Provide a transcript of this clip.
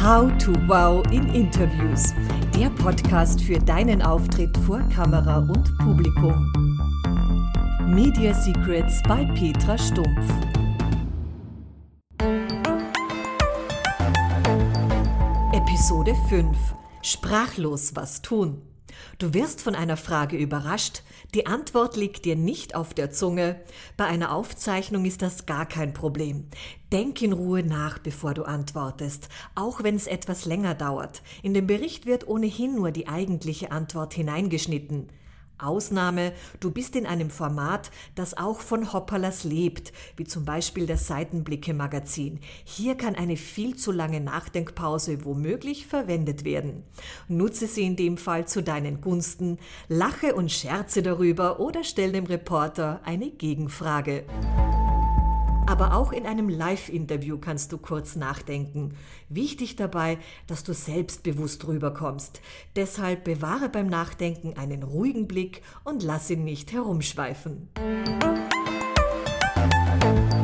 How to Wow in Interviews. Der Podcast für deinen Auftritt vor Kamera und Publikum. Media Secrets bei Petra Stumpf. Episode 5. Sprachlos was tun. Du wirst von einer Frage überrascht, die Antwort liegt dir nicht auf der Zunge. Bei einer Aufzeichnung ist das gar kein Problem. Denk in Ruhe nach, bevor du antwortest, auch wenn es etwas länger dauert. In dem Bericht wird ohnehin nur die eigentliche Antwort hineingeschnitten. Ausnahme, du bist in einem Format, das auch von Hopperlas lebt, wie zum Beispiel das Seitenblicke-Magazin. Hier kann eine viel zu lange Nachdenkpause womöglich verwendet werden. Nutze sie in dem Fall zu deinen Gunsten, lache und scherze darüber oder stell dem Reporter eine Gegenfrage. Aber auch in einem Live-Interview kannst du kurz nachdenken. Wichtig dabei, dass du selbstbewusst rüberkommst. Deshalb bewahre beim Nachdenken einen ruhigen Blick und lass ihn nicht herumschweifen. Musik